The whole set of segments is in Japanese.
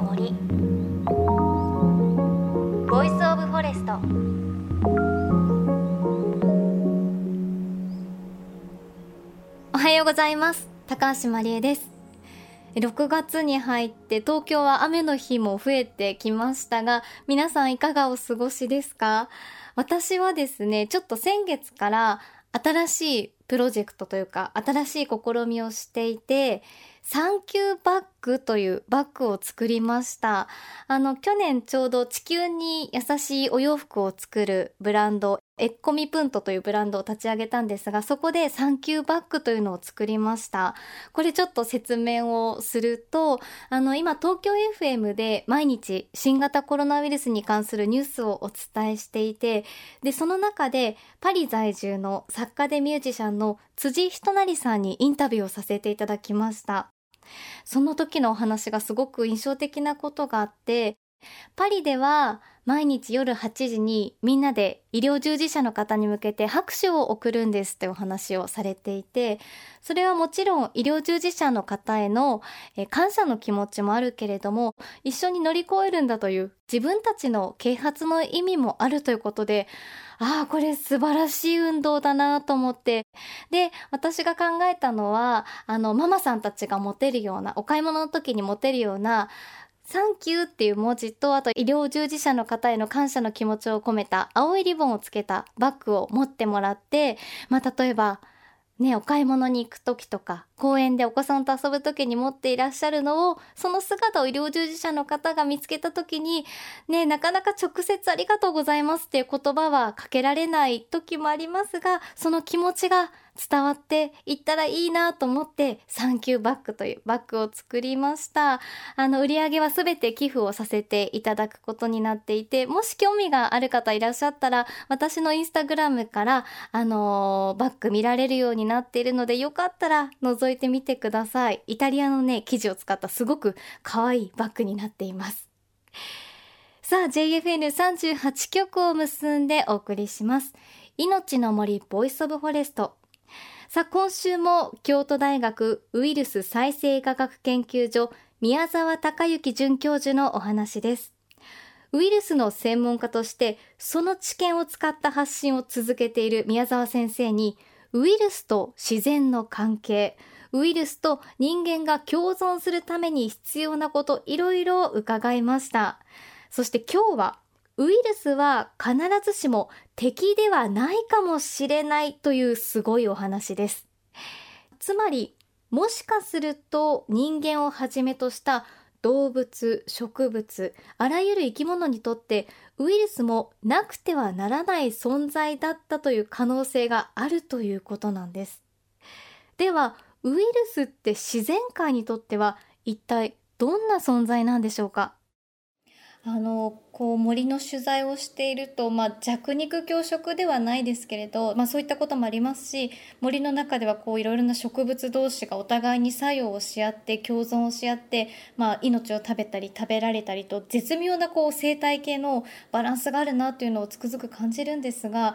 の森。 Voice of Forest おはようございます。高橋万里恵です。6月に入って東京は雨の日も増えてきましたが皆さんいかがお過ごしですか？私はですねちょっと先月から新しいプロジェクトというか新しい試みをしていてサンキューバッグというバッグを作りました。あの去年ちょうど地球に優しいお洋服を作るブランドエッコミプントというブランドを立ち上げたんですがそこでサンキューバッグというのを作りました。これちょっと説明をするとあの今東京 FM で毎日新型コロナウイルスに関するニュースをお伝えしていてでその中でパリ在住の作家でミュージシャンの辻仁成さんにインタビューをさせていただきました。その時のお話がすごく印象的なことがあってパリでは毎日夜8時にみんなで医療従事者の方に向けて拍手を送るんですってお話をされていてそれはもちろん医療従事者の方への感謝の気持ちもあるけれども一緒に乗り越えるんだという自分たちの啓発の意味もあるということでああこれ素晴らしい運動だなと思ってで私が考えたのはあのママさんたちが持てるようなお買い物の時に持てるようなサンキューっていう文字とあと医療従事者の方への感謝の気持ちを込めた青いリボンをつけたバッグを持ってもらって、まあ、例えばね、お買い物に行く時とか公園でお子さんと遊ぶ時に持っていらっしゃるのをその姿を医療従事者の方が見つけた時にねなかなか直接ありがとうございますっていう言葉はかけられない時もありますがその気持ちが伝わっていったらいいなと思ってサンキューバッグというバッグを作りました。あの売り上げは全て寄付をさせていただくことになっていてもし興味がある方いらっしゃったら私のインスタグラムからあのー、バッグ見られるようになっているのでよかったら覗いてみてください。イタリアのね生地を使ったすごく可愛いバッグになっています。さあ JFN38 曲を結んでお送りします。いのちの森 Voice of Forest。さあ今週も京都大学ウイルス再生医科学研究所宮沢孝幸准教授のお話です。ウイルスの専門家としてその知見を使った発信を続けている宮沢先生にウイルスと自然の関係ウイルスと人間が共存するために必要なこといろいろ伺いました。そして今日はウイルスは必ずしも敵ではないかもしれないというすごいお話です。つまり、もしかすると人間をはじめとした動物、植物、あらゆる生き物にとってウイルスもなくてはならない存在だったという可能性があるということなんです。では、ウイルスって自然界にとっては一体どんな存在なんでしょうか？あのこう森の取材をしていると、まあ、弱肉強食ではないですけれど、まあ、そういったこともありますし森の中ではこういろいろな植物同士がお互いに作用をし合って共存をし合って、まあ、命を食べたり食べられたりと絶妙なこう生態系のバランスがあるなというのをつくづく感じるんですが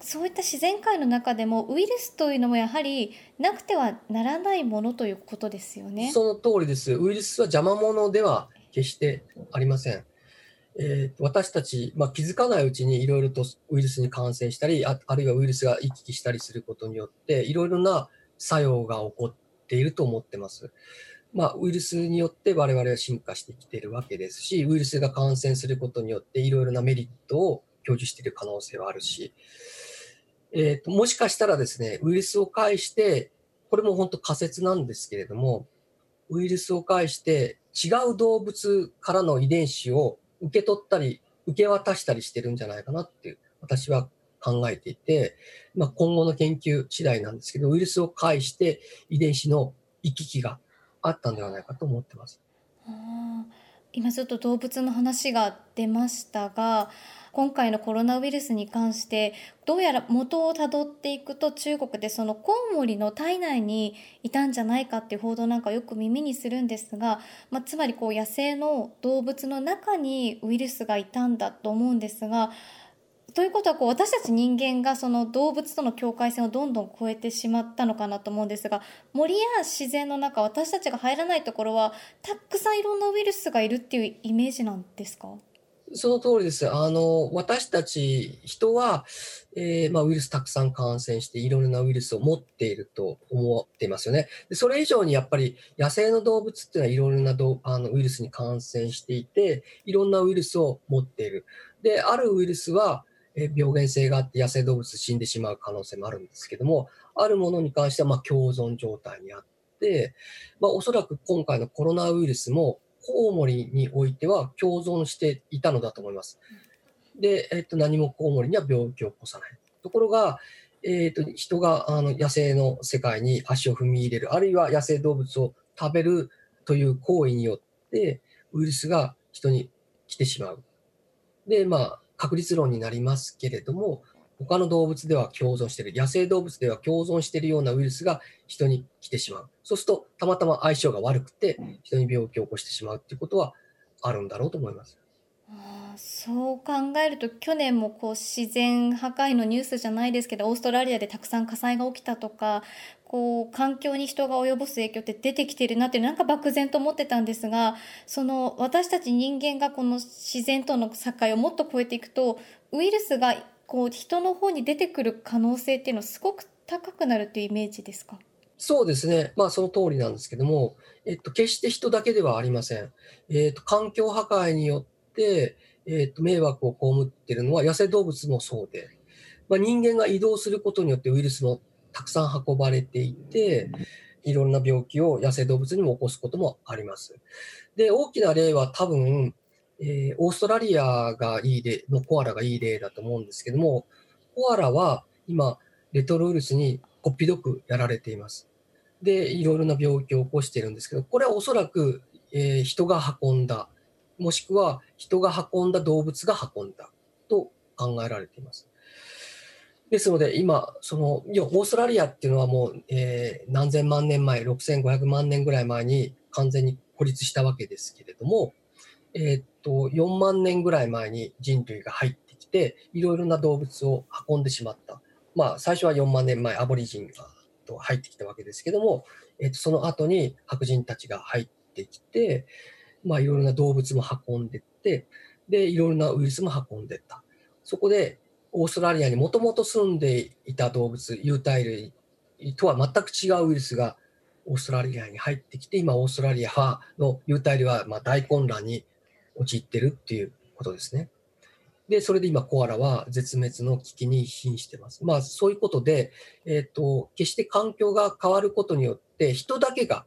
そういった自然界の中でもウイルスというのもやはりなくてはならないものということですよね。その通りです。ウイルスは邪魔者では決してありません。えー、私たち、まあ、気づかないうちにいろいろとウイルスに感染したりあ、あるいはウイルスが行き来したりすることによって、いろいろな作用が起こっていると思ってます。まあ、ウイルスによって我々は進化してきているわけですし、ウイルスが感染することによっていろいろなメリットを享受している可能性はあるし、えーと、もしかしたらですね、ウイルスを介して、これも本当仮説なんですけれども、ウイルスを介して違う動物からの遺伝子を受け取ったり、受け渡したりしてるんじゃないかなっていう、私は考えていて、まあ、今後の研究次第なんですけど、ウイルスを介して遺伝子の行き来があったんではないかと思ってます。今ちょっと動物の話が出ましたが、今回のコロナウイルスに関してどうやら元をたどっていくと中国でそのコウモリの体内にいたんじゃないかっていう報道なんかよく耳にするんですが、まあ、つまりこう野生の動物の中にウイルスがいたんだと思うんですがということはこう私たち人間がその動物との境界線をどんどん超えてしまったのかなと思うんですが森や自然の中私たちが入らないところはたくさんいろんなウイルスがいるっていうイメージなんですか？その通りです。あの、私たち人は、えー、まあ、ウイルスたくさん感染して、いろんなウイルスを持っていると思っていますよね。でそれ以上にやっぱり野生の動物っていうのはいろんなどあのウイルスに感染していて、いろんなウイルスを持っている。で、あるウイルスは、え病原性があって野生動物死んでしまう可能性もあるんですけども、あるものに関してはま共存状態にあって、まあ、おそらく今回のコロナウイルスもコウモリにおいては共存していたのだと思います。で、えっと、何もコウモリには病気を起こさない。ところが、えっと、人があの野生の世界に足を踏み入れる、あるいは野生動物を食べるという行為によって、ウイルスが人に来てしまう。で、まあ、確率論になりますけれども、他の動物では共存している、野生動物では共存しているようなウイルスが人に来てしまう。そうすると、たまたま相性が悪くて、人に病気を起こしてしまうっていうことはあるんだろうと思います。あそう考えると去年もこう自然破壊のニュースじゃないですけどオーストラリアでたくさん火災が起きたとかこう環境に人が及ぼす影響って出てきてるなってなんか漠然と思ってたんですがその私たち人間がこの自然との境をもっと超えていくとウイルスがこう人の方に出てくる可能性っていうのはすごく高くなるっていうイメージですか？そうですね。まあ、その通りなんですけども、えっと、決して人だけではありません。えっと、環境破壊によって、えっと、迷惑を被っているのは野生動物もそうで、まあ、人間が移動することによってウイルスもたくさん運ばれていて、いろんな病気を野生動物にも起こすこともあります。で、大きな例は多分、えー、オーストラリアがいい例のコアラがいい例だと思うんですけども、コアラは今、レトロウイルスにこっぴどくやられています。で、いろいろな病気を起こしているんですけど、これはおそらく、えー、人が運んだ、もしくは人が運んだ動物が運んだと考えられています。ですので、今、その、要はオーストラリアっていうのはもう、えー、何千万年前、6500万年ぐらい前に完全に孤立したわけですけれども、えー、っと、4万年ぐらい前に人類が入ってきて、いろいろな動物を運んでしまった。まあ、最初は4万年前、アボリジンがと入ってきたわけですけども、えー、っと、その後に白人たちが入ってきて、まあ、いろいろな動物も運んでって、で、いろいろなウイルスも運んでった。そこで、オーストラリアにもともと住んでいた動物、有袋類とは全く違うウイルスがオーストラリアに入ってきて、今、オーストラリアの有袋類はま大混乱に陥ってるっていうことですね。で、それで今コアラは絶滅の危機に瀕してます。まあそういうことで、えっ、ー、と、決して環境が変わることによって人だけが、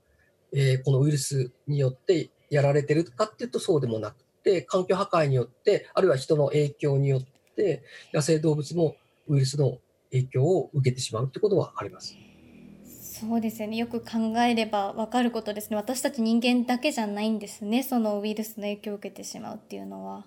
えー、このウイルスによってやられてるかっていうとそうでもなくて、環境破壊によって、あるいは人の影響によって、野生動物もウイルスの影響を受けてしまうってことはあります。そうですよね。よく考えればわかることですね。私たち人間だけじゃないんですね。そのウイルスの影響を受けてしまうっていうのは。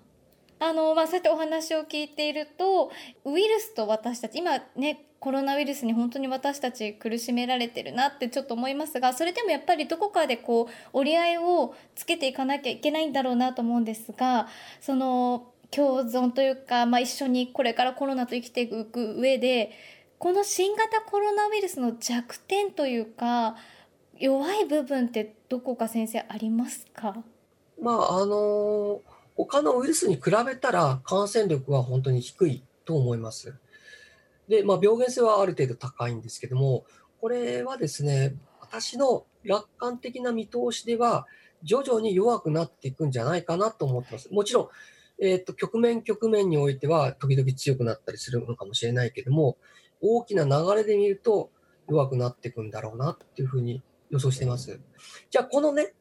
あの、まあ、そうやってお話を聞いていると、ウイルスと私たち、今ね、コロナウイルスに本当に私たち苦しめられてるなってちょっと思いますが、それでもやっぱりどこかでこう、折り合いをつけていかなきゃいけないんだろうなと思うんですが、その、共存というか、まあ、一緒にこれからコロナと生きていく上で、この新型コロナウイルスの弱点というか弱い部分ってどこか先生ありますか？まああの他のウイルスに比べたら感染力は本当に低いと思います。で、まあ、病原性はある程度高いんですけども、これはですね、私の楽観的な見通しでは、徐々に弱くなっていくんじゃないかなと思ってます。もちろん、えっ、ー、と、局面局面においては、時々強くなったりするのかもしれないけども、大きな流れで見ると弱くなっていくんだろうなっていうふうに予想してます。じゃあこのね、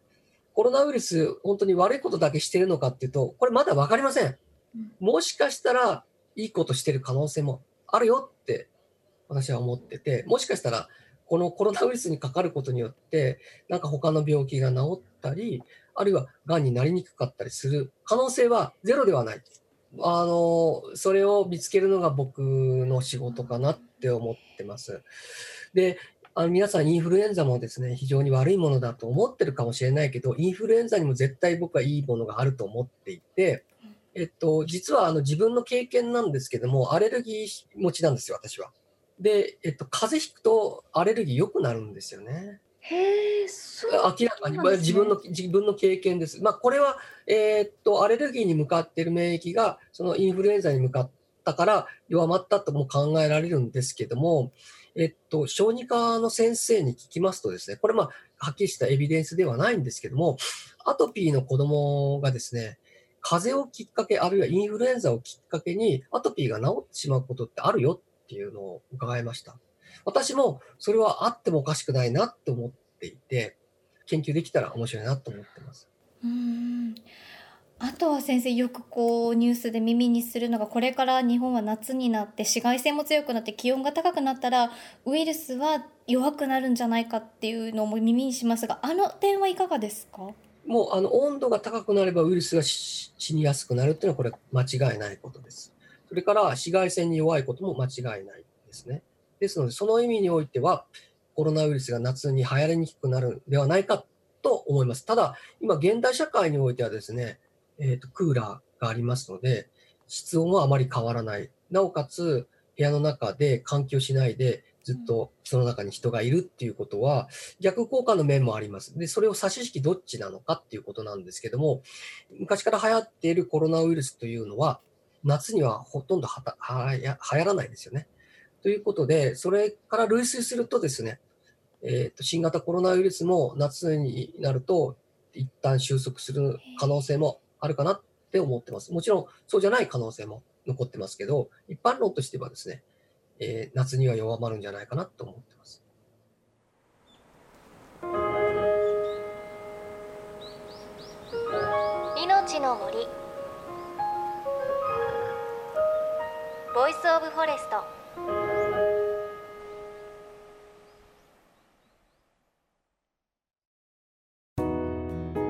コロナウイルス、本当に悪いことだけしてるのかっていうと、これまだ分かりません。もしかしたらいいことしてる可能性もあるよって私は思ってて、もしかしたらこのコロナウイルスにかかることによって、なんか他の病気が治ったり、あるいは癌になりにくかったりする可能性はゼロではない。あの、それを見つけるのが僕の仕事かなって思ってます。で、あの皆さんインフルエンザもですね、非常に悪いものだと思ってるかもしれないけど、インフルエンザにも絶対僕はいいものがあると思っていて、えっと、実はあの自分の経験なんですけども、アレルギー持ちなんですよ、私は。で、えっと、風邪ひくとアレルギー良くなるんですよね。へえ、そう明らかに、自分の自分の経験です。まあ、これは、えーっとアレルギーに向かっている免疫がそのインフルエンザに向かったから弱まったとも考えられるんですけども、えっと小児科の先生に聞きますとですね、これまあはっきりしたエビデンスではないんですけども、アトピーの子供がですね、風邪をきっかけ、あるいはインフルエンザをきっかけにアトピーが治ってしまうことってあるよっていうのを伺いました。私もそれはあってもおかしくないなって思っていて、研究できたら面白いなと思ってます。うんあとは先生よくこうニュースで耳にするのがこれから日本は夏になって紫外線も強くなって気温が高くなったらウイルスは弱くなるんじゃないかっていうのも耳にしますがあの点はいかがですか？もうあの温度が高くなればウイルスが死にやすくなるっていうのはこれ間違いないことです。それから紫外線に弱いことも間違いないですね。ですのでその意味においてはコロナウイルスが夏に流行りにくくなるんではないかと思います。ただ今現代社会においてはですね、えーとクーラーがありますので室温はあまり変わらない。なおかつ部屋の中で換気をしないでずっとその中に人がいるっていうことは逆効果の面もあります。で、それを差し引きどっちなのかっていうことなんですけども、昔から流行っているコロナウイルスというのは、夏にはほとんどはたはや流行らないですよね。ということで、それから類推するとですね、えーと新型コロナウイルスも夏になると一旦収束する可能性もあるかなって思ってます。もちろんそうじゃない可能性も残ってますけど、一般論としてはですね、えー夏には弱まるんじゃないかなと思ってます。いのちの森 Voice of Forest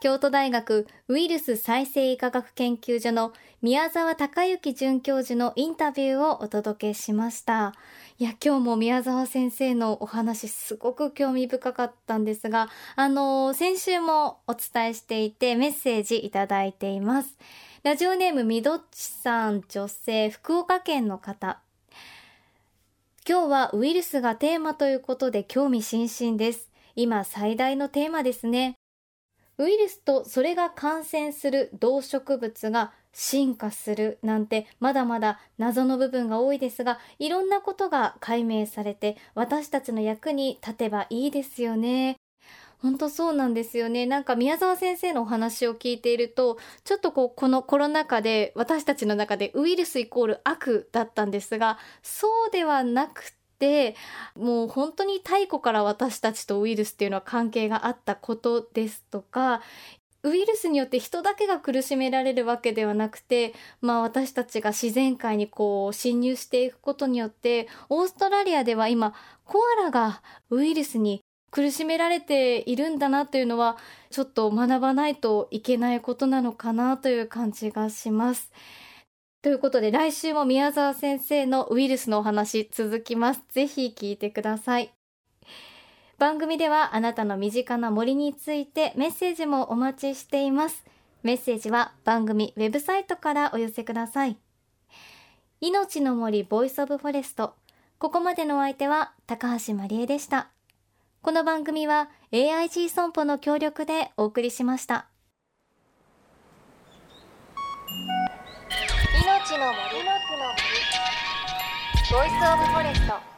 京都大学ウイルス再生医科学研究所の宮沢隆之准教授のインタビューをお届けしました。いや今日も宮沢先生のお話すごく興味深かったんですがあの先週もお伝えしていてメッセージいただいています。ラジオネームみどっちさん女性福岡県の方。今日はウイルスがテーマということで興味津々です。今最大のテーマですね。ウイルスとそれが感染する動植物が進化するなんてまだまだ謎の部分が多いですがいろんなことが解明されて私たちの役に立てばいいですよね。本当そうなんですよね。なんか宮沢先生のお話を聞いているとちょっとこうこのコロナ禍で私たちの中でウイルスイコール悪だったんですがそうではなくてもう本当に太古から私たちとウイルスっていうのは関係があったことですとかウイルスによって人だけが苦しめられるわけではなくて、まあ、私たちが自然界にこう侵入していくことによってオーストラリアでは今コアラがウイルスに苦しめられているんだなというのはちょっと学ばないといけないことなのかなという感じがします。ということで来週も宮沢先生のウイルスのお話続きます。ぜひ聞いてください。番組ではあなたの身近な森についてメッセージもお待ちしています。メッセージは番組ウェブサイトからお寄せください。いのちの森 Voice of Forest。ここまでのお相手は高橋万里恵でした。この番組は AIG 損保の協力でお送りしました。の森。ボイスオブフォレスト